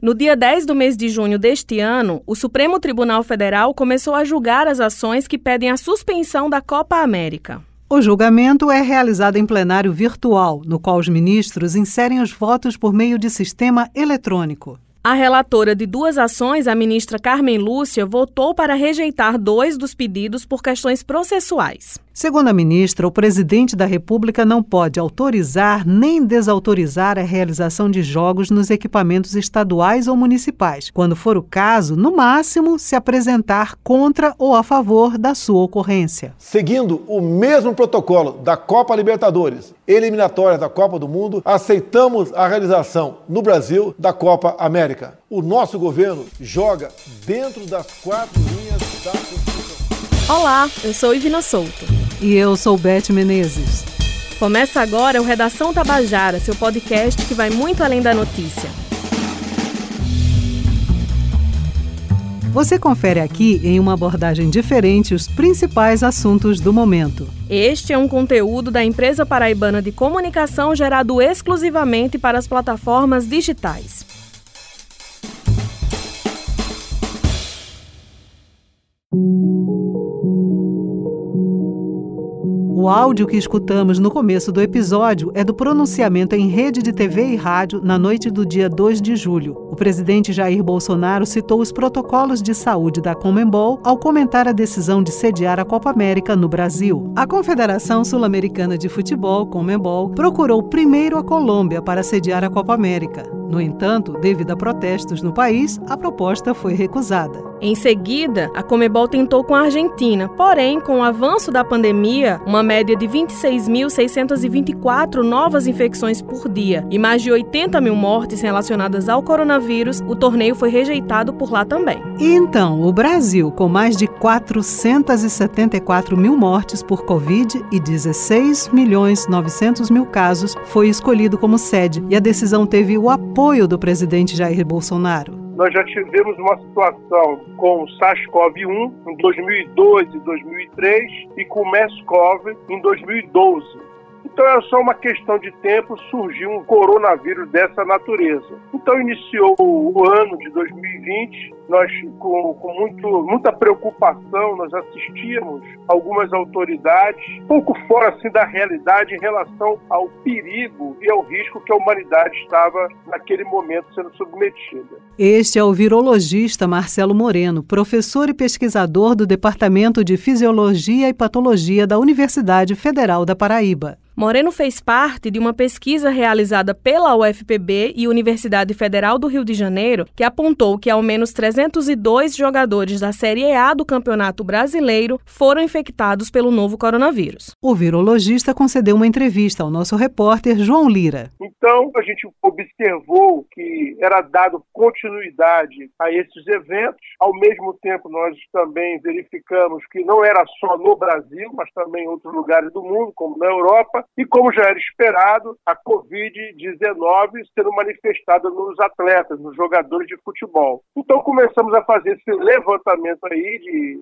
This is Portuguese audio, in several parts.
No dia 10 do mês de junho deste ano, o Supremo Tribunal Federal começou a julgar as ações que pedem a suspensão da Copa América. O julgamento é realizado em plenário virtual, no qual os ministros inserem os votos por meio de sistema eletrônico. A relatora de duas ações, a ministra Carmen Lúcia, votou para rejeitar dois dos pedidos por questões processuais. Segundo a ministra, o presidente da República não pode autorizar nem desautorizar a realização de jogos nos equipamentos estaduais ou municipais, quando for o caso, no máximo, se apresentar contra ou a favor da sua ocorrência. Seguindo o mesmo protocolo da Copa Libertadores, eliminatória da Copa do Mundo, aceitamos a realização no Brasil da Copa América. O nosso governo joga dentro das quatro linhas da Constituição. Olá, eu sou Ivina Souto. E eu sou Beth Menezes. Começa agora o Redação Tabajara, seu podcast que vai muito além da notícia. Você confere aqui, em uma abordagem diferente, os principais assuntos do momento. Este é um conteúdo da empresa paraibana de comunicação gerado exclusivamente para as plataformas digitais. O áudio que escutamos no começo do episódio é do pronunciamento em rede de TV e rádio na noite do dia 2 de julho. O presidente Jair Bolsonaro citou os protocolos de saúde da Comembol ao comentar a decisão de sediar a Copa América no Brasil. A Confederação Sul-Americana de Futebol, Comembol, procurou primeiro a Colômbia para sediar a Copa América. No entanto, devido a protestos no país, a proposta foi recusada. Em seguida, a Comebol tentou com a Argentina, porém, com o avanço da pandemia, uma média de 26.624 novas infecções por dia e mais de 80 mil mortes relacionadas ao coronavírus, o torneio foi rejeitado por lá também. E então, o Brasil, com mais de 474 mil mortes por Covid e 16 milhões 900 mil casos, foi escolhido como sede e a decisão teve o apoio do presidente Jair Bolsonaro nós já tivemos uma situação com o SARS-CoV-1 em 2002 e 2003 e com o MERS-CoV em 2012. Então é só uma questão de tempo surgir um coronavírus dessa natureza. Então iniciou o ano de 2020, nós com, com muito, muita preocupação, nós assistíamos algumas autoridades pouco fora assim da realidade em relação ao perigo e ao risco que a humanidade estava naquele momento sendo submetida. Este é o virologista Marcelo Moreno, professor e pesquisador do Departamento de Fisiologia e Patologia da Universidade Federal da Paraíba. Moreno fez parte de uma pesquisa realizada pela UFPB e Universidade Federal do Rio de Janeiro, que apontou que ao menos 302 jogadores da Série A do Campeonato Brasileiro foram infectados pelo novo coronavírus. O virologista concedeu uma entrevista ao nosso repórter João Lira. Então, a gente observou que era dado continuidade a esses eventos. Ao mesmo tempo, nós também verificamos que não era só no Brasil, mas também em outros lugares do mundo, como na Europa, e como já era esperado, a Covid-19 sendo manifestada nos atletas, nos jogadores de futebol. Então começamos a fazer esse levantamento aí de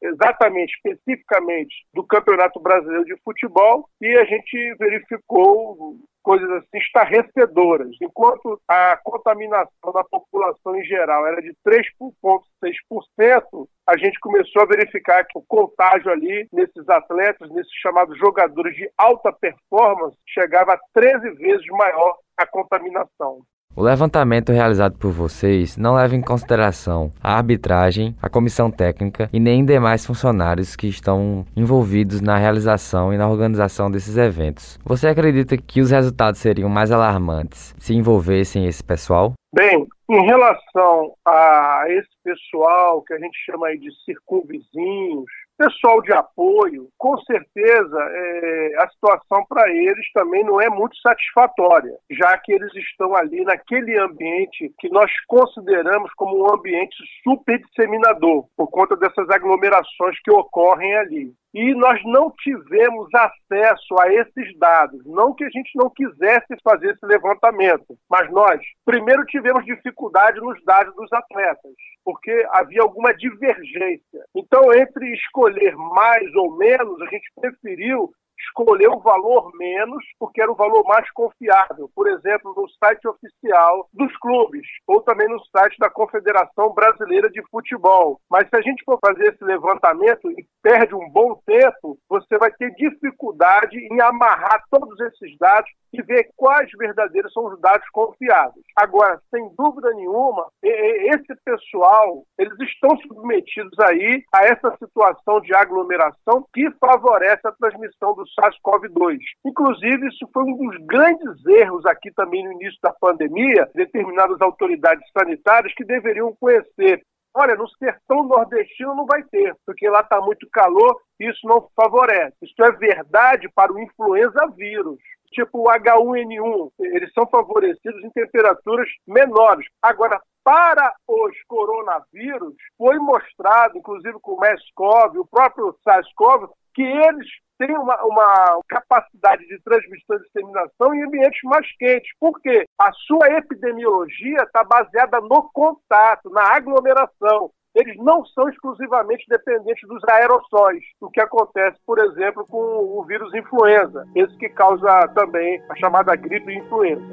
exatamente, especificamente do Campeonato Brasileiro de Futebol e a gente verificou coisas assim estarrecedoras. Enquanto a contaminação da população em geral era de 3,6%, a gente começou a verificar que o contágio ali nesses atletas, nesses chamados jogadores de alta performance, chegava a 13 vezes maior a contaminação. O levantamento realizado por vocês não leva em consideração a arbitragem, a comissão técnica e nem demais funcionários que estão envolvidos na realização e na organização desses eventos. Você acredita que os resultados seriam mais alarmantes se envolvessem esse pessoal? Bem, em relação a esse pessoal que a gente chama aí de circunvizinhos, pessoal de apoio, com certeza é, a situação para eles também não é muito satisfatória, já que eles estão ali naquele ambiente que nós consideramos como um ambiente super disseminador, por conta dessas aglomerações que ocorrem ali e nós não tivemos acesso a esses dados. Não que a gente não quisesse fazer esse levantamento, mas nós, primeiro, tivemos dificuldade nos dados dos atletas, porque havia alguma divergência. Então, entre escolher mais ou menos, a gente preferiu escolheu o valor menos porque era o valor mais confiável, por exemplo, no site oficial dos clubes ou também no site da Confederação Brasileira de Futebol. Mas se a gente for fazer esse levantamento e perde um bom tempo, você vai ter dificuldade em amarrar todos esses dados e ver quais verdadeiros são os dados confiáveis. Agora, sem dúvida nenhuma, esse pessoal, eles estão submetidos aí a essa situação de aglomeração que favorece a transmissão do SARS-CoV-2. Inclusive, isso foi um dos grandes erros aqui também no início da pandemia, determinadas autoridades sanitárias que deveriam conhecer Olha, no sertão nordestino não vai ter, porque lá está muito calor e isso não favorece. Isso é verdade para o influenza vírus tipo o H1N1, eles são favorecidos em temperaturas menores. Agora, para os coronavírus, foi mostrado, inclusive com o MERS-CoV, o próprio SARS-CoV, que eles têm uma, uma, capacidade de transmissão e disseminação em ambientes mais quentes. Por quê? A sua epidemiologia está baseada no contato, na aglomeração eles não são exclusivamente dependentes dos aerossóis, o que acontece, por exemplo, com o vírus influenza, esse que causa também a chamada gripe influenza.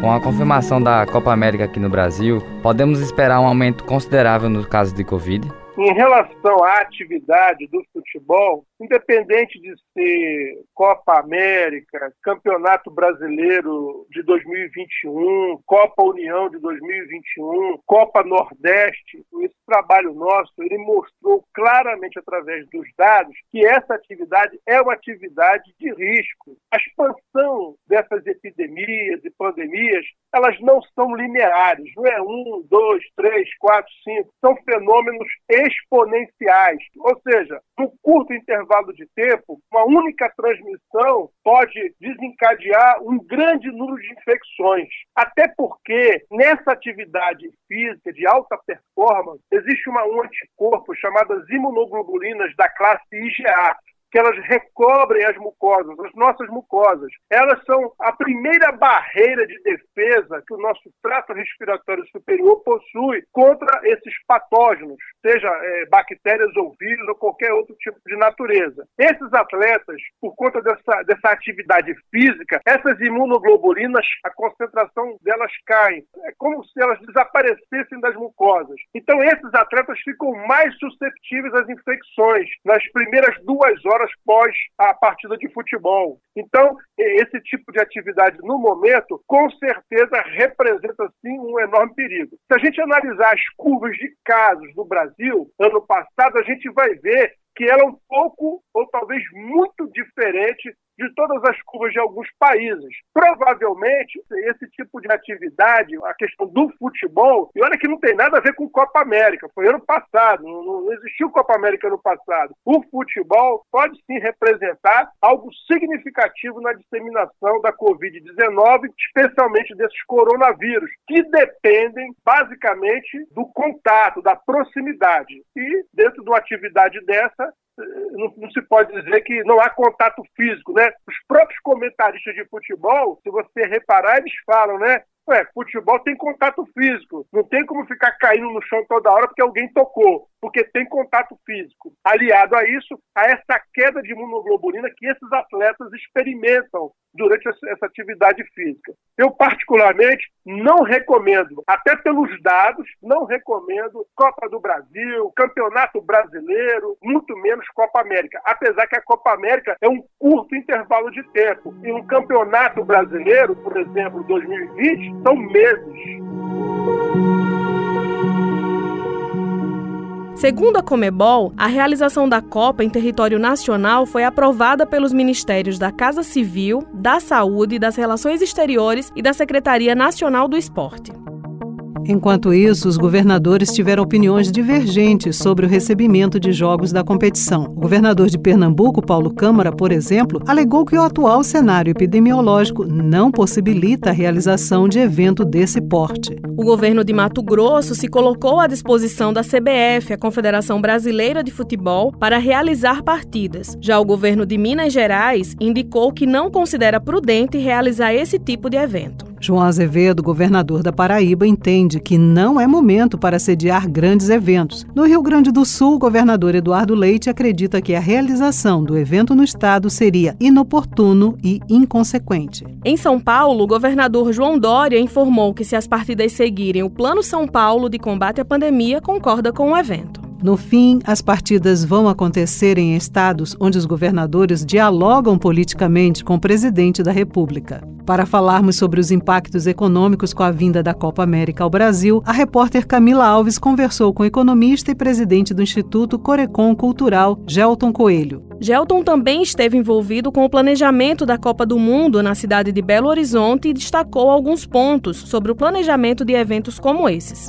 Com a confirmação da Copa América aqui no Brasil, podemos esperar um aumento considerável no caso de Covid? Em relação à atividade do futebol, independente de ser Copa América, Campeonato Brasileiro de 2021, Copa União de 2021, Copa Nordeste, esse trabalho nosso, ele mostrou claramente através dos dados que essa atividade é uma atividade de risco. A expansão dessas epidemias e pandemias, elas não são lineares, não é um, dois, três, quatro, cinco, são fenômenos exponenciais. Ou seja, num curto intervalo de tempo, uma única transmissão pode desencadear um grande número de infecções. Até porque nessa atividade física de alta performance existe uma, um anticorpo chamado imunoglobulinas da classe IgA, que elas recobrem as mucosas, as nossas mucosas. Elas são a primeira barreira de defesa que o nosso trato respiratório superior possui contra esses patógenos, seja é, bactérias ou vírus ou qualquer outro tipo de natureza. Esses atletas, por conta dessa, dessa atividade física, essas imunoglobulinas, a concentração delas cai. É como se elas desaparecessem das mucosas. Então, esses atletas ficam mais susceptíveis às infecções nas primeiras duas horas horas pós a partida de futebol. Então, esse tipo de atividade, no momento, com certeza representa, sim, um enorme perigo. Se a gente analisar as curvas de casos no Brasil, ano passado, a gente vai ver que ela é um pouco, ou talvez muito diferente de todas as curvas de alguns países. Provavelmente, esse tipo de atividade, a questão do futebol, e olha que não tem nada a ver com Copa América, foi ano passado, não, não existiu Copa América no passado. O futebol pode sim representar algo significativo na disseminação da Covid-19, especialmente desses coronavírus, que dependem basicamente do contato, da proximidade. E dentro de uma atividade dessa, não, não, se pode dizer que não há contato físico, né? Os próprios comentaristas de futebol, se você reparar, eles falam, né? Ué, futebol tem contato físico. Não tem como ficar caindo no chão toda hora porque alguém tocou, porque tem contato físico. Aliado a isso, a essa queda de imunoglobulina que esses atletas experimentam durante essa atividade física. Eu, particularmente, não recomendo, até pelos dados, não recomendo Copa do Brasil, Campeonato Brasileiro, muito menos Copa América. Apesar que a Copa América é um curto intervalo de tempo. E um Campeonato Brasileiro, por exemplo, 2020, são meses. Segundo a Comebol, a realização da Copa em território nacional foi aprovada pelos Ministérios da Casa Civil, da Saúde, das Relações Exteriores e da Secretaria Nacional do Esporte. Enquanto isso, os governadores tiveram opiniões divergentes sobre o recebimento de jogos da competição. O governador de Pernambuco, Paulo Câmara, por exemplo, alegou que o atual cenário epidemiológico não possibilita a realização de evento desse porte. O governo de Mato Grosso se colocou à disposição da CBF, a Confederação Brasileira de Futebol, para realizar partidas. Já o governo de Minas Gerais indicou que não considera prudente realizar esse tipo de evento. João Azevedo, governador da Paraíba, entende que não é momento para sediar grandes eventos. No Rio Grande do Sul, o governador Eduardo Leite acredita que a realização do evento no estado seria inoportuno e inconsequente. Em São Paulo, o governador João Dória informou que se as partidas seguirem o Plano São Paulo de combate à pandemia, concorda com o evento. No fim, as partidas vão acontecer em estados onde os governadores dialogam politicamente com o presidente da República. Para falarmos sobre os impactos econômicos com a vinda da Copa América ao Brasil, a repórter Camila Alves conversou com o economista e presidente do Instituto Corecon Cultural, Gelton Coelho. Gelton também esteve envolvido com o planejamento da Copa do Mundo na cidade de Belo Horizonte e destacou alguns pontos sobre o planejamento de eventos como esses.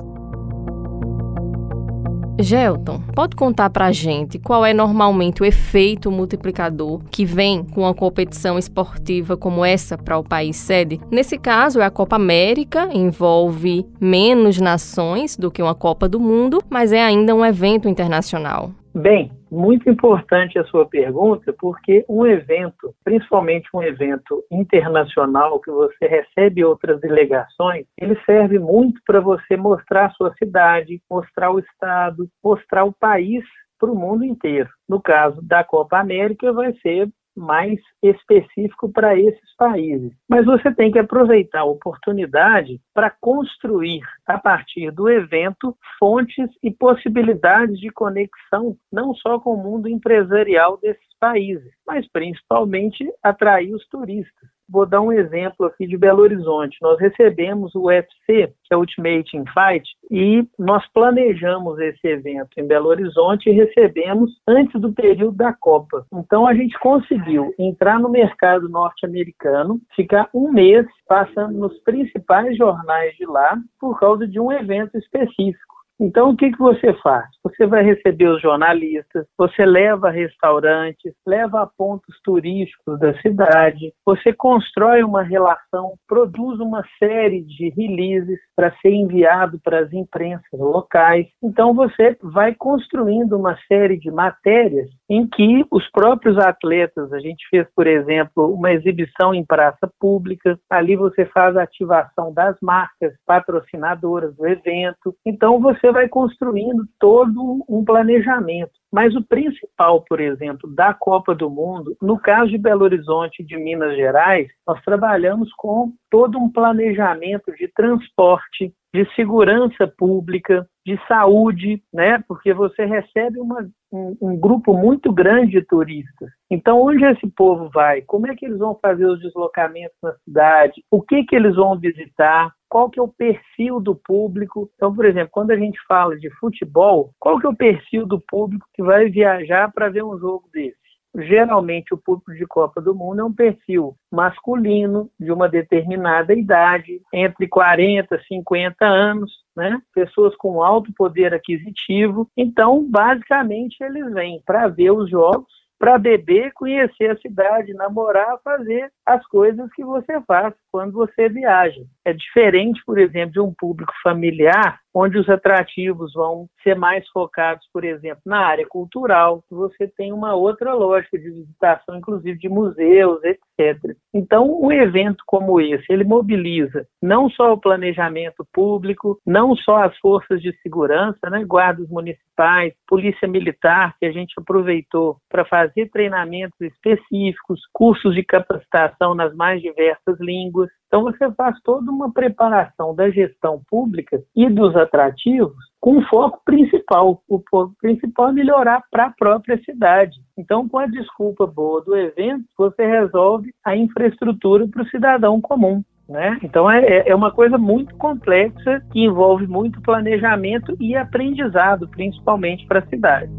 Gelton, pode contar pra gente qual é normalmente o efeito multiplicador que vem com uma competição esportiva como essa para o país sede? Nesse caso, é a Copa América, envolve menos nações do que uma Copa do Mundo, mas é ainda um evento internacional. Bem, muito importante a sua pergunta, porque um evento, principalmente um evento internacional que você recebe outras delegações, ele serve muito para você mostrar a sua cidade, mostrar o estado, mostrar o país para o mundo inteiro. No caso da Copa América, vai ser mais específico para esses países. Mas você tem que aproveitar a oportunidade para construir, a partir do evento, fontes e possibilidades de conexão, não só com o mundo empresarial desses países, mas principalmente atrair os turistas. Vou dar um exemplo aqui de Belo Horizonte. Nós recebemos o UFC, que é Ultimate in Fight, e nós planejamos esse evento em Belo Horizonte e recebemos antes do período da Copa. Então a gente conseguiu entrar no mercado norte-americano, ficar um mês passando nos principais jornais de lá por causa de um evento específico. Então, o que, que você faz? Você vai receber os jornalistas, você leva restaurantes, leva pontos turísticos da cidade, você constrói uma relação, produz uma série de releases para ser enviado para as imprensas locais. Então, você vai construindo uma série de matérias em que os próprios atletas, a gente fez, por exemplo, uma exibição em praça pública, ali você faz a ativação das marcas patrocinadoras do evento. Então, você você vai construindo todo um planejamento. Mas o principal, por exemplo, da Copa do Mundo, no caso de Belo Horizonte e de Minas Gerais, nós trabalhamos com todo um planejamento de transporte, de segurança pública, de saúde, né? Porque você recebe uma, um, um, grupo muito grande de turistas. Então, onde esse povo vai? Como é que eles vão fazer os deslocamentos na cidade? O que que eles vão visitar? Qual que é o perfil do público? Então, por exemplo, quando a gente fala de futebol, qual que é o perfil do público que vai viajar para ver um jogo desse? Geralmente, o público de Copa do Mundo é um perfil masculino, de uma determinada idade, entre 40 e 50 anos, né? pessoas com alto poder aquisitivo. Então, basicamente, eles vêm para ver os jogos para beber, conhecer a cidade, namorar, fazer as coisas que você faz quando você viaja. É diferente, por exemplo, de um público familiar, onde os atrativos vão ser mais focados, por exemplo, na área cultural. Você tem uma outra lógica de visitação, inclusive de museus, etc. Então, um evento como esse, ele mobiliza não só o planejamento público, não só as forças de segurança, né, guardas municipais, polícia militar, que a gente aproveitou para fazer treinamentos específicos, cursos de capacitação nas mais diversas línguas. Então, você faz toda uma preparação da gestão pública e dos atrativos com foco principal. O foco principal é melhorar para a própria cidade. Então, com a desculpa boa do evento, você resolve a infraestrutura para o cidadão comum. Né? Então é, é, é uma coisa muito complexa que envolve muito planejamento e aprendizado, principalmente para a cidade.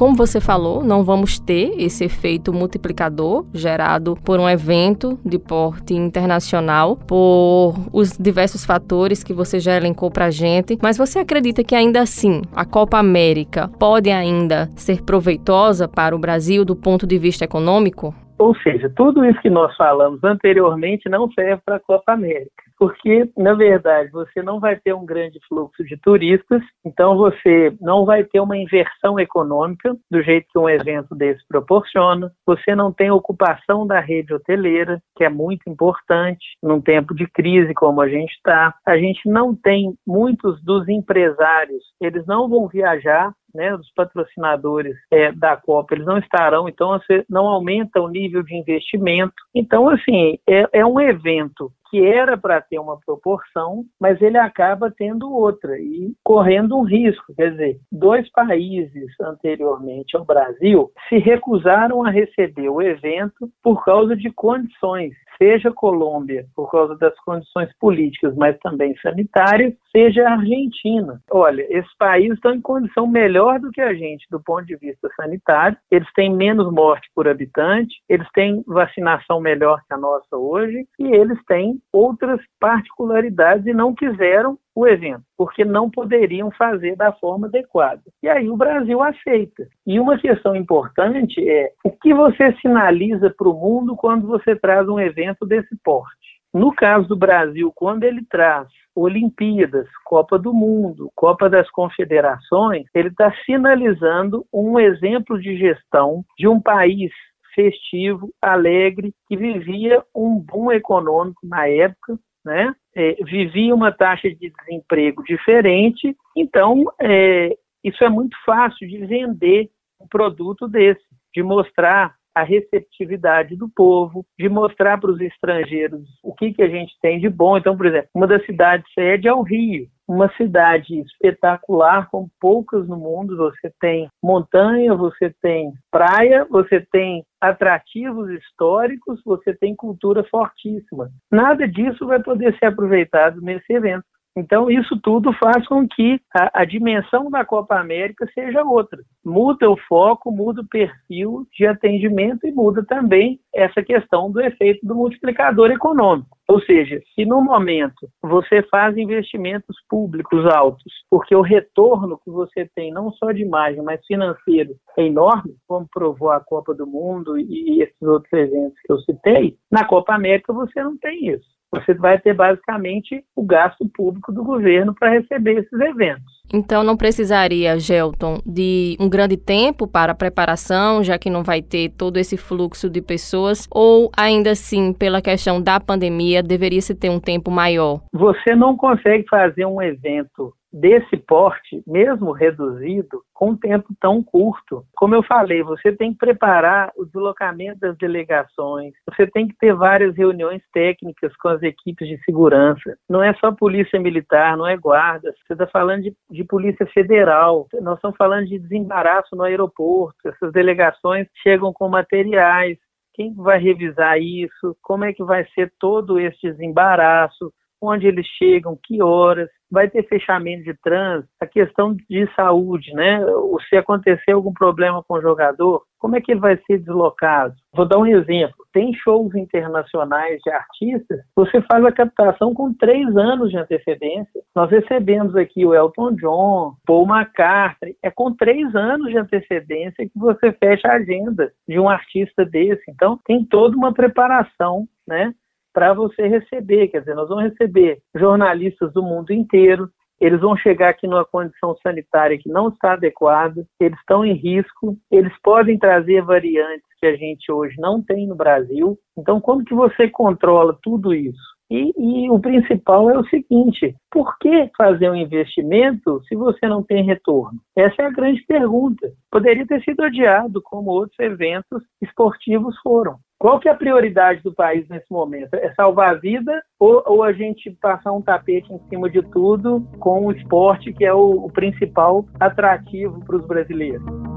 Como você falou, não vamos ter esse efeito multiplicador gerado por um evento de porte internacional, por os diversos fatores que você já elencou para gente, mas você acredita que ainda assim a Copa América pode ainda ser proveitosa para o Brasil do ponto de vista econômico? Ou seja, tudo isso que nós falamos anteriormente não serve para a Copa América. Porque, na verdade, você não vai ter um grande fluxo de turistas, então você não vai ter uma inversão econômica do jeito que um evento desse proporciona, você não tem ocupação da rede hoteleira, que é muito importante num tempo de crise como a gente está, a gente não tem muitos dos empresários, eles não vão viajar né, dos patrocinadores é, da Copa, eles não estarão, então não aumenta o nível de investimento. Então, assim, é, é um evento que era para ter uma proporção, mas ele acaba tendo outra e correndo um risco. Quer dizer, dois países anteriormente ao Brasil se recusaram a receber o evento por causa de condições seja Colômbia, por causa das condições políticas, mas também sanitárias, seja Argentina. Olha, esses países estão em condição melhor do que a gente do ponto de vista sanitário, eles têm menos morte por habitante, eles têm vacinação melhor que a nossa hoje e eles têm outras particularidades e não quiseram o evento, porque não poderiam fazer da forma adequada. E aí o Brasil aceita. E uma questão importante é o que você sinaliza para o mundo quando você traz um evento desse porte. No caso do Brasil, quando ele traz Olimpíadas, Copa do Mundo, Copa das Confederações, ele está sinalizando um exemplo de gestão de um país festivo, alegre, que vivia um boom econômico na época, né? É, vivia uma taxa de desemprego diferente, então é, isso é muito fácil de vender um produto desse, de mostrar a receptividade do povo, de mostrar para os estrangeiros o que, que a gente tem de bom. Então, por exemplo, uma das cidades sede é o Rio, uma cidade espetacular, como poucas no mundo. Você tem montanha, você tem praia, você tem atrativos históricos, você tem cultura fortíssima. Nada disso vai poder ser aproveitado nesse evento. Então, isso tudo faz com que a, a, dimensão da Copa América seja outra. Muda o foco, muda o perfil de atendimento e muda também essa questão do efeito do multiplicador econômico. Ou seja, se no momento você faz investimentos públicos altos, porque o retorno que você tem, não só de imagem, mas financeiro, é enorme, como provou a Copa do Mundo e esses outros eventos que eu citei, na Copa América você não tem isso você vai ter basicamente o gasto público do governo para receber esses eventos. Então não precisaria, Gelton, de um grande tempo para a preparação, já que não vai ter todo esse fluxo de pessoas, ou ainda assim, pela questão da pandemia, deveria se ter um tempo maior? Você não consegue fazer um evento desse porte, mesmo reduzido, com um tempo tão curto. Como eu falei, você tem que preparar o deslocamento das delegações, você tem que ter várias reuniões técnicas com as equipes de segurança. Não é só polícia militar, não é guarda, você está falando de, de polícia federal, nós estamos falando de desembaraço no aeroporto, essas delegações chegam com materiais, quem vai revisar isso, como é que vai ser todo esse desembaraço, onde eles chegam, que horas, vai ter fechamento de trânsito, a questão de saúde, né? Se acontecer algum problema com o jogador, como é que ele vai ser deslocado? Vou dar um exemplo. Tem shows internacionais de artistas, você faz a captação com três anos de antecedência. Nós recebemos aqui o Elton John, Paul McCartney. É com três anos de antecedência que você fecha a agenda de um artista desse. Então, tem toda uma preparação, né? Para você receber. Quer dizer, nós vamos receber jornalistas do mundo inteiro, eles vão chegar aqui numa condição sanitária que não está adequada, eles estão em risco, eles podem trazer variantes que a gente hoje não tem no Brasil. Então, como que você controla tudo isso? E, e, o principal é o seguinte: por que fazer um investimento se você não tem retorno? Essa é a grande pergunta. Poderia ter sido adiado, como outros eventos esportivos foram. Qual que é a prioridade do país nesse momento? É salvar a vida ou, ou a gente passar um tapete em cima de tudo com o esporte que é o, o principal atrativo para os brasileiros?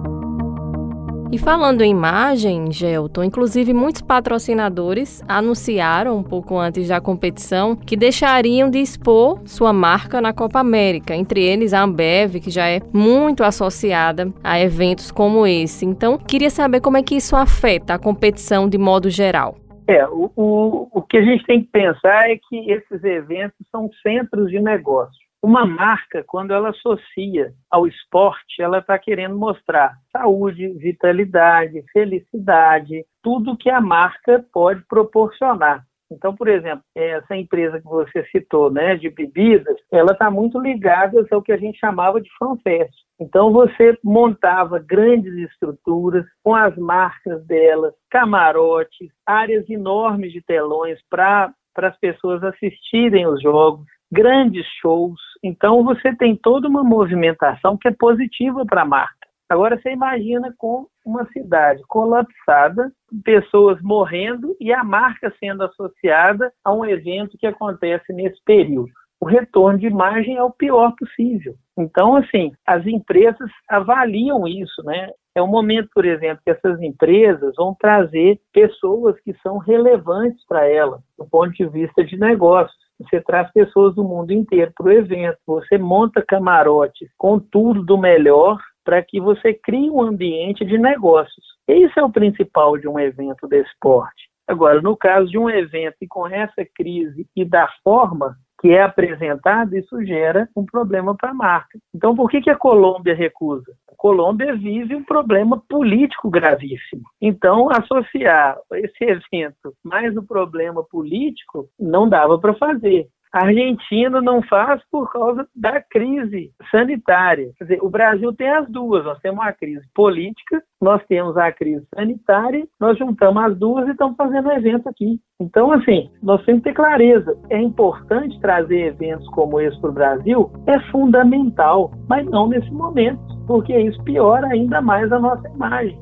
E falando em imagem, Gelton, inclusive muitos patrocinadores anunciaram um pouco antes da competição que deixariam de expor sua marca na Copa América, entre eles a Ambev, que já é muito associada a eventos como esse. Então, queria saber como é que isso afeta a competição de modo geral. É, o, o, o que a gente tem que pensar é que esses eventos são centros de negócio. Uma marca, quando ela associa ao esporte, ela está querendo mostrar saúde, vitalidade, felicidade, tudo que a marca pode proporcionar. Então, por exemplo, essa empresa que você citou, né, de bebidas, ela está muito ligada ao que a gente chamava de fanfest. Então, você montava grandes estruturas com as marcas delas, camarotes, áreas enormes de telões para as pessoas assistirem os jogos, grandes shows. Então, você tem toda uma movimentação que é positiva para a marca. Agora, você imagina com uma cidade colapsada, pessoas morrendo e a marca sendo associada a um evento que acontece nesse período. O retorno de imagem é o pior possível. Então, assim, as empresas avaliam isso, né? É um momento, por exemplo, que essas empresas vão trazer pessoas que são relevantes para elas, do ponto de vista de negócios. Você traz pessoas do mundo inteiro para o evento, você monta camarotes com tudo do melhor para que você crie um ambiente de negócios. Esse é o principal de um evento de esporte. Agora, no caso de um evento e com essa crise e da forma que é apresentado, isso gera um problema para a marca. Então, por que, que a Colômbia recusa? A Colômbia vive um problema político gravíssimo. Então, associar esse evento mais o problema político não dava para fazer. A Argentina não faz por causa da crise sanitária. Quer dizer, o Brasil tem as duas. Nós temos a crise política, nós temos a crise sanitária, nós juntamos as duas e estamos fazendo evento aqui. Então, assim, nós temos que ter clareza. É importante trazer eventos como esse para o Brasil, é fundamental, mas não nesse momento, porque isso piora ainda mais a nossa imagem.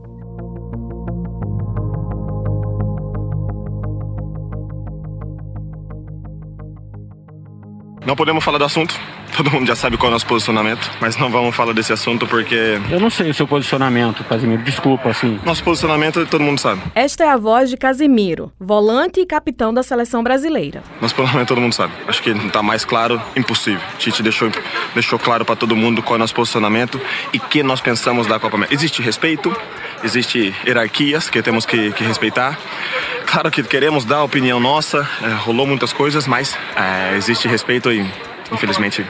Não podemos falar do assunto. Todo mundo já sabe qual é o nosso posicionamento, mas não vamos falar desse assunto porque. Eu não sei o seu posicionamento, Casimiro. Desculpa, assim. Nosso posicionamento todo mundo sabe. Esta é a voz de Casimiro, volante e capitão da seleção brasileira. Nosso posicionamento todo mundo sabe. Acho que não está mais claro, impossível. Tite deixou, deixou claro para todo mundo qual é o nosso posicionamento e que nós pensamos da Copa América. Existe respeito, existe hierarquias que temos que, que respeitar. Claro que queremos dar a opinião nossa, é, rolou muitas coisas, mas é, existe respeito e, infelizmente.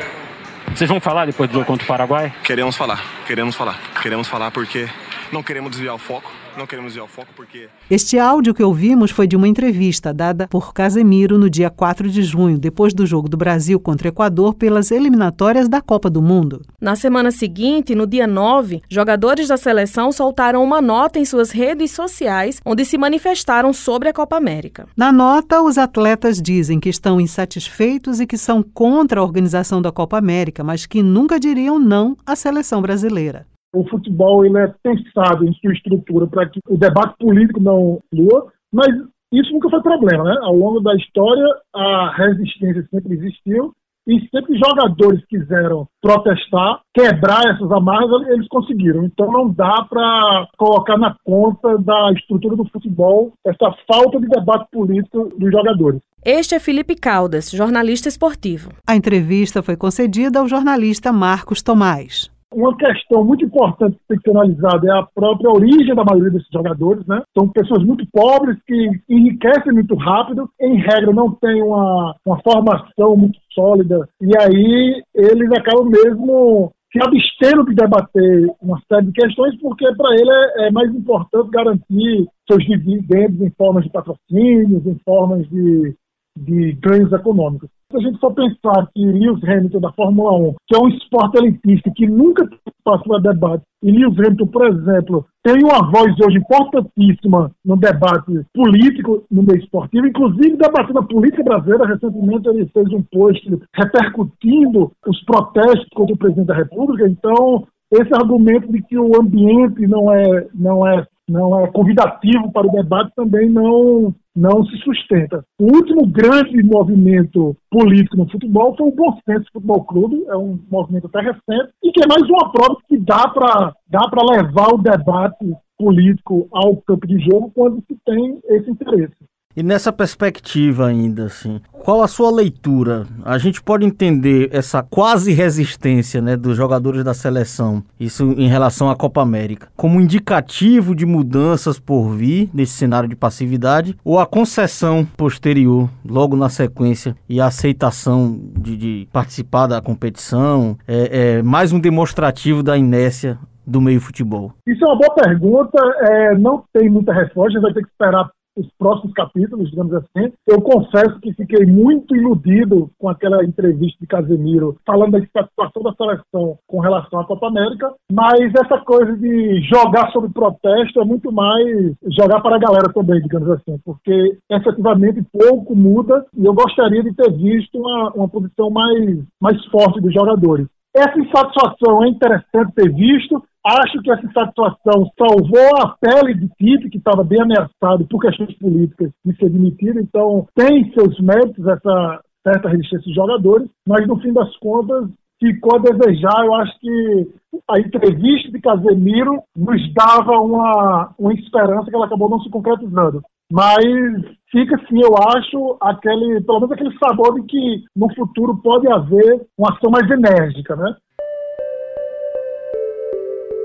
Vocês vão falar depois do jogo contra o Paraguai? Queremos falar, queremos falar. Queremos falar porque não queremos desviar o foco. Não queremos desviar o foco porque. Este áudio que ouvimos foi de uma entrevista dada por Casemiro no dia 4 de junho, depois do jogo do Brasil contra o Equador pelas eliminatórias da Copa do Mundo. Na semana seguinte, no dia 9, jogadores da seleção soltaram uma nota em suas redes sociais onde se manifestaram sobre a Copa América. Na nota, os atletas dizem que estão insatisfeitos e que são contra a organização da Copa América, mas que nunca diriam não à seleção brasileira. O futebol ele é pensado em sua estrutura para que o debate político não flua, mas isso nunca foi problema, né? Ao longo da história, a resistência sempre existiu e sempre jogadores quiseram protestar, quebrar essas amarras, eles conseguiram. Então não dá para colocar na conta da estrutura do futebol essa falta de debate político dos jogadores. Este é Felipe Caldas, jornalista esportivo. A entrevista foi concedida ao jornalista Marcos Tomás. Uma questão muito importante que tem que ser analisada é a própria origem da maioria desses jogadores, né? São pessoas muito pobres que enriquecem muito rápido, em regra não têm uma, uma formação muito sólida, e aí eles acabam mesmo se abstendo de debater uma série de questões, porque para ele é, é, mais importante garantir seus dividendos em formas de patrocínios, em formas de, de ganhos econômicos. Se a gente for pensar que Lewis Hamilton da Fórmula 1, que é um esporte elitista que nunca passou a debate, e Lewis Hamilton, por exemplo, tem uma voz hoje importantíssima no debate político no meio esportivo, inclusive debatendo a política brasileira. Recentemente ele fez um post repercutindo os protestos contra o presidente da República. Então, esse argumento de que o ambiente não é, não é não é convidativo para o debate também não, não se sustenta. O último grande movimento político no futebol foi o Bom Senso Futebol Clube, é um movimento até recente, e que é mais uma prova que dá para dá levar o debate político ao campo de jogo quando se tem esse interesse. E nessa perspectiva ainda, assim, qual a sua leitura? A gente pode entender essa quase resistência né, dos jogadores da seleção, isso em relação à Copa América, como indicativo de mudanças por vir nesse cenário de passividade ou a concessão posterior, logo na sequência, e a aceitação de, de participar da competição, é, é mais um demonstrativo da inércia do meio futebol? Isso é uma boa pergunta, é, não tem muita resposta, a gente vai ter que esperar os próximos capítulos, digamos assim. Eu confesso que fiquei muito iludido com aquela entrevista de Casemiro falando da situação da seleção com relação à Copa América, mas essa coisa de jogar sob protesto é muito mais jogar para a galera também, digamos assim, porque efetivamente pouco muda e eu gostaria de ter visto uma, uma posição mais, mais forte dos jogadores. Essa insatisfação é interessante ter visto, Acho que essa satisfação salvou a pele de Tite, que estava bem ameaçado por questões políticas de ser demitido. Então, tem seus méritos essa certa resistência dos jogadores, mas no fim das contas ficou a desejar. Eu acho que a entrevista de Casemiro nos dava uma, uma esperança que ela acabou não se concretizando. Mas fica, sim, eu acho, aquele, pelo menos aquele sabor de que no futuro pode haver uma ação mais enérgica, né?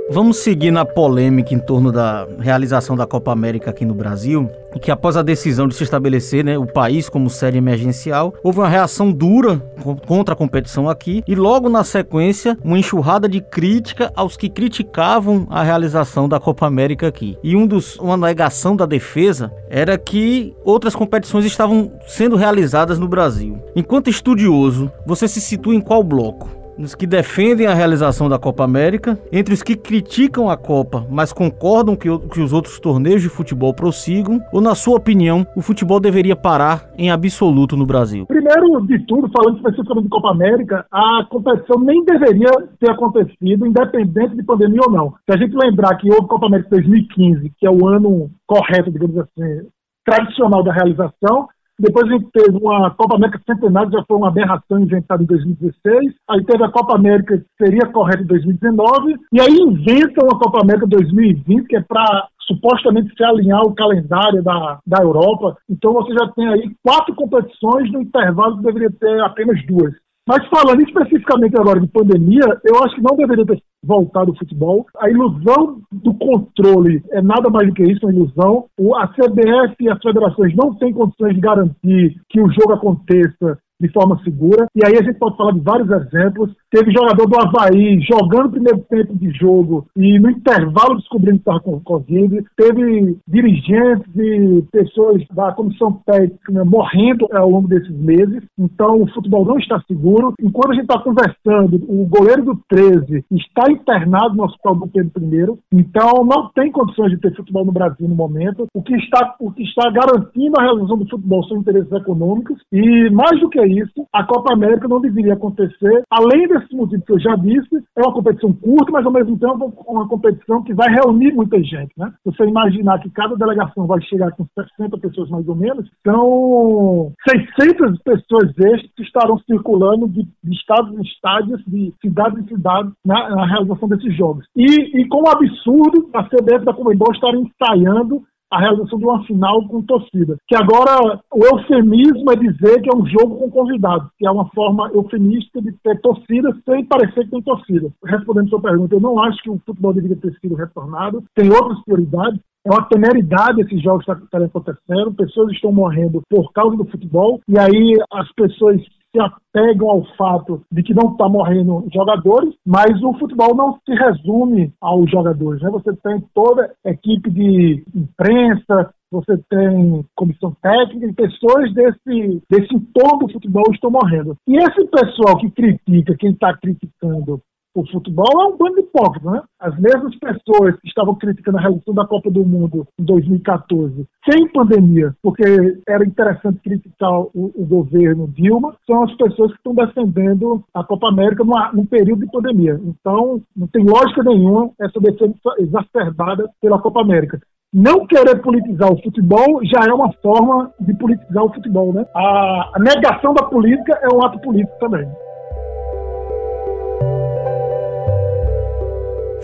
Vamos seguir na polêmica em torno da realização da Copa América aqui no Brasil, que após a decisão de se estabelecer né, o país como sede emergencial, houve uma reação dura contra a competição aqui e logo na sequência uma enxurrada de crítica aos que criticavam a realização da Copa América aqui. E um dos, uma negação da defesa era que outras competições estavam sendo realizadas no Brasil. Enquanto estudioso, você se situa em qual bloco? Nos que defendem a realização da Copa América, entre os que criticam a Copa, mas concordam que, que os outros torneios de futebol prossigam, ou, na sua opinião, o futebol deveria parar em absoluto no Brasil? Primeiro de tudo, falando especificamente de Copa América, a competição nem deveria ter acontecido, independente de pandemia ou não. Se a gente lembrar que houve Copa América 2015, que é o ano correto, digamos assim, tradicional da realização, depois a gente teve uma Copa América Centenário, já foi uma aberração inventada em 2016. Aí teve a Copa América, que seria correta em 2019. E aí inventam a Copa América 2020, que é para supostamente se alinhar o calendário da, da Europa. Então você já tem aí quatro competições no intervalo que deveria ter apenas duas. Mas falando especificamente agora de pandemia, eu acho que não deveria ter voltado o futebol. A ilusão do controle é nada mais do que isso, uma ilusão. A CBF e as federações não têm condições de garantir que o jogo aconteça de forma segura. E aí a gente pode falar de vários exemplos. Teve jogador do Havaí jogando o primeiro tempo de jogo e no intervalo descobrindo que estava com Covid. Teve dirigentes e pessoas da comissão técnica né, morrendo ao longo desses meses. Então o futebol não está seguro. Enquanto a gente está conversando, o goleiro do 13 está internado no Hospital do Pedro I. Então não tem condições de ter futebol no Brasil no momento. O que está, o que está garantindo a realização do futebol são interesses econômicos. E mais do que isso, a Copa América não deveria acontecer. Além motivos que eu já disse, é uma competição curta, mas ao mesmo tempo uma competição que vai reunir muita gente. Né? Você imaginar que cada delegação vai chegar com 60 pessoas mais ou menos, são 600 pessoas extras que estarão circulando de, de estados em estádios, de cidade em cidade, na, na realização desses jogos. E, e com o absurdo a CBF da Comembol estar ensaiando a realização de uma final com torcida. Que agora o eufemismo é dizer que é um jogo com convidados, que é uma forma eufemística de ter torcida sem parecer que tem torcida. Respondendo sua pergunta, eu não acho que o futebol deveria ter sido retornado, tem outras prioridades. É uma temeridade esses jogos estarem acontecendo, pessoas estão morrendo por causa do futebol, e aí as pessoas se apegam ao fato de que não está morrendo jogadores, mas o futebol não se resume aos jogadores. Né? Você tem toda a equipe de imprensa, você tem comissão técnica e pessoas desse, desse entorno do futebol estão morrendo. E esse pessoal que critica, quem está criticando o futebol é um bando de hipócritas, né? As mesmas pessoas que estavam criticando a realização da Copa do Mundo em 2014, sem pandemia, porque era interessante criticar o, o governo Dilma, são as pessoas que estão defendendo a Copa América numa, num período de pandemia. Então, não tem lógica nenhuma essa defesa exacerbada pela Copa América não querer politizar o futebol já é uma forma de politizar o futebol, né? A negação da política é um ato político também.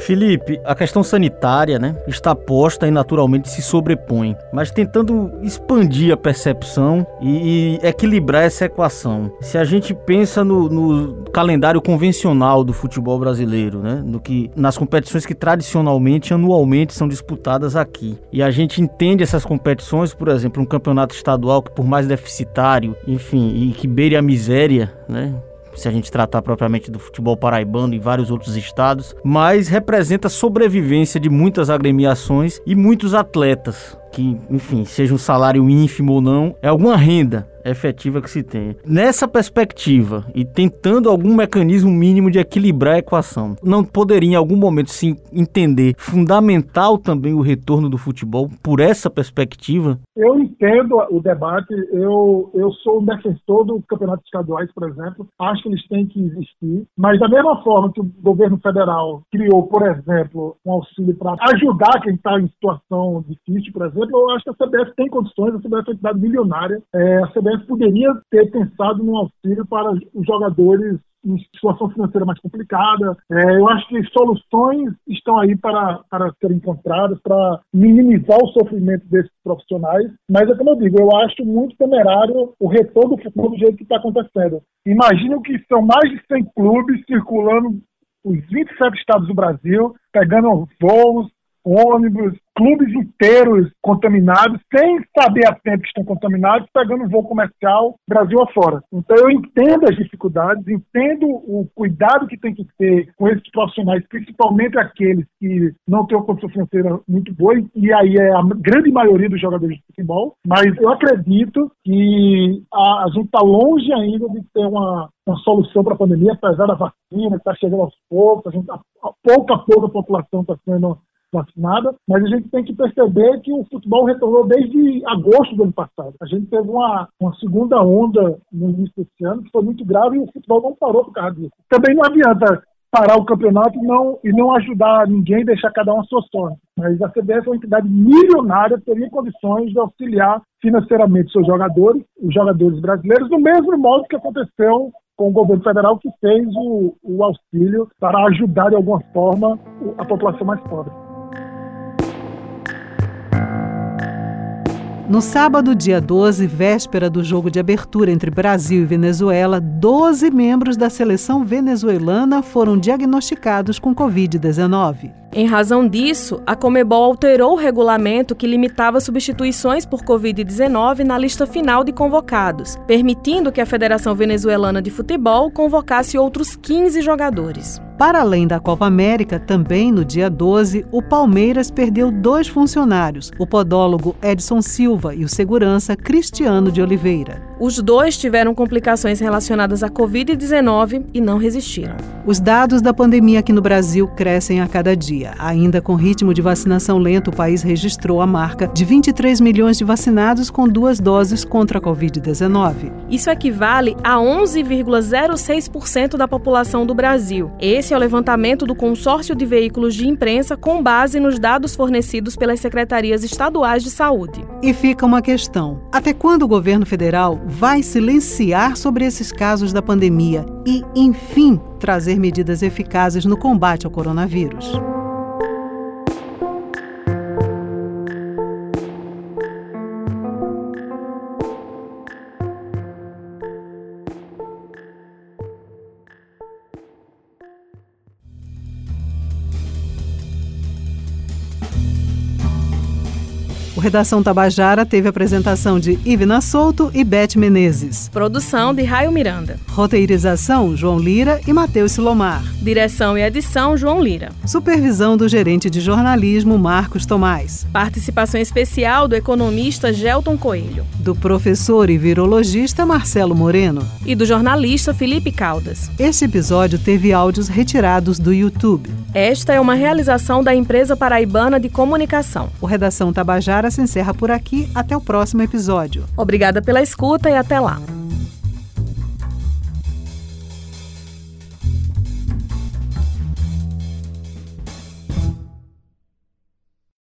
Felipe, a questão sanitária, né, está posta e naturalmente se sobrepõe, mas tentando expandir a percepção e, e equilibrar essa equação. Se a gente pensa no, no, calendário convencional do futebol brasileiro, né, no que nas competições que tradicionalmente anualmente são disputadas aqui, e a gente entende essas competições, por exemplo, um campeonato estadual que por mais deficitário, enfim, e que beire a miséria, né, se a gente tratar propriamente do futebol paraibano e vários outros estados, mas representa a sobrevivência de muitas agremiações e muitos atletas. Que, enfim, seja um salário ínfimo ou não, é alguma renda efetiva que se tem. Nessa perspectiva e tentando algum mecanismo mínimo de equilibrar a equação, não poderia em algum momento se entender fundamental também o retorno do futebol por essa perspectiva? Eu entendo o debate, eu, eu sou um defensor do campeonato estaduais, por exemplo, acho que eles têm que existir, mas da mesma forma que o governo federal criou, por exemplo, um auxílio para ajudar quem está em situação difícil, por exemplo, eu acho que a CBF tem condições, a CBF é uma entidade milionária, é, a CBF poderia ter pensado num auxílio para os jogadores em situação financeira mais complicada. É, eu acho que soluções estão aí para, para serem encontradas, para minimizar o sofrimento desses profissionais. Mas é como eu digo, eu acho muito temerário o retorno do futebol do jeito que está acontecendo. Imagino que são mais de 100 clubes circulando os 27 estados do Brasil, pegando voos, ônibus, clubes inteiros contaminados, sem saber a tempo que estão contaminados, pegando voo comercial Brasil afora. Então eu entendo as dificuldades, entendo o cuidado que tem que ter com esses profissionais, principalmente aqueles que não têm uma condição financeira muito boa, e aí é a grande maioria dos jogadores de futebol, mas eu acredito que a, a gente está longe ainda de ter uma, uma solução para a pandemia, apesar da vacina que está chegando aos poucos, a, gente, a, a pouco a pouco a população está sendo vacinada, mas a gente tem que perceber que o futebol retornou desde agosto do ano passado. A gente teve uma, uma segunda onda no início desse ano que foi muito grave e o futebol não parou por causa disso. Também não adianta parar o campeonato e não, e não ajudar ninguém, deixar cada um a sua sorte. Mas a CBF é uma entidade milionária, teria condições de auxiliar financeiramente seus jogadores, os jogadores brasileiros, do mesmo modo que aconteceu com o governo federal que fez o, o auxílio para ajudar de alguma forma a população mais pobre. No sábado, dia 12, véspera do jogo de abertura entre Brasil e Venezuela, 12 membros da seleção venezuelana foram diagnosticados com Covid-19. Em razão disso, a Comebol alterou o regulamento que limitava substituições por Covid-19 na lista final de convocados, permitindo que a Federação Venezuelana de Futebol convocasse outros 15 jogadores. Para além da Copa América, também no dia 12, o Palmeiras perdeu dois funcionários, o podólogo Edson Silva e o segurança Cristiano de Oliveira. Os dois tiveram complicações relacionadas à Covid-19 e não resistiram. Os dados da pandemia aqui no Brasil crescem a cada dia. Ainda com ritmo de vacinação lento, o país registrou a marca de 23 milhões de vacinados com duas doses contra a Covid-19. Isso equivale a 11,06% da população do Brasil. Esse é o levantamento do consórcio de veículos de imprensa com base nos dados fornecidos pelas secretarias estaduais de saúde. E fica uma questão: até quando o governo federal vai silenciar sobre esses casos da pandemia e, enfim, trazer medidas eficazes no combate ao coronavírus? Redação Tabajara teve apresentação de Ivna Souto e Beth Menezes. Produção de Raio Miranda. Roteirização João Lira e Matheus Silomar. Direção e edição João Lira. Supervisão do gerente de jornalismo Marcos Tomás. Participação especial do economista Gelton Coelho. Do professor e virologista Marcelo Moreno. E do jornalista Felipe Caldas. Este episódio teve áudios retirados do YouTube. Esta é uma realização da empresa paraibana de comunicação. O Redação Tabajara se encerra por aqui. Até o próximo episódio. Obrigada pela escuta e até lá.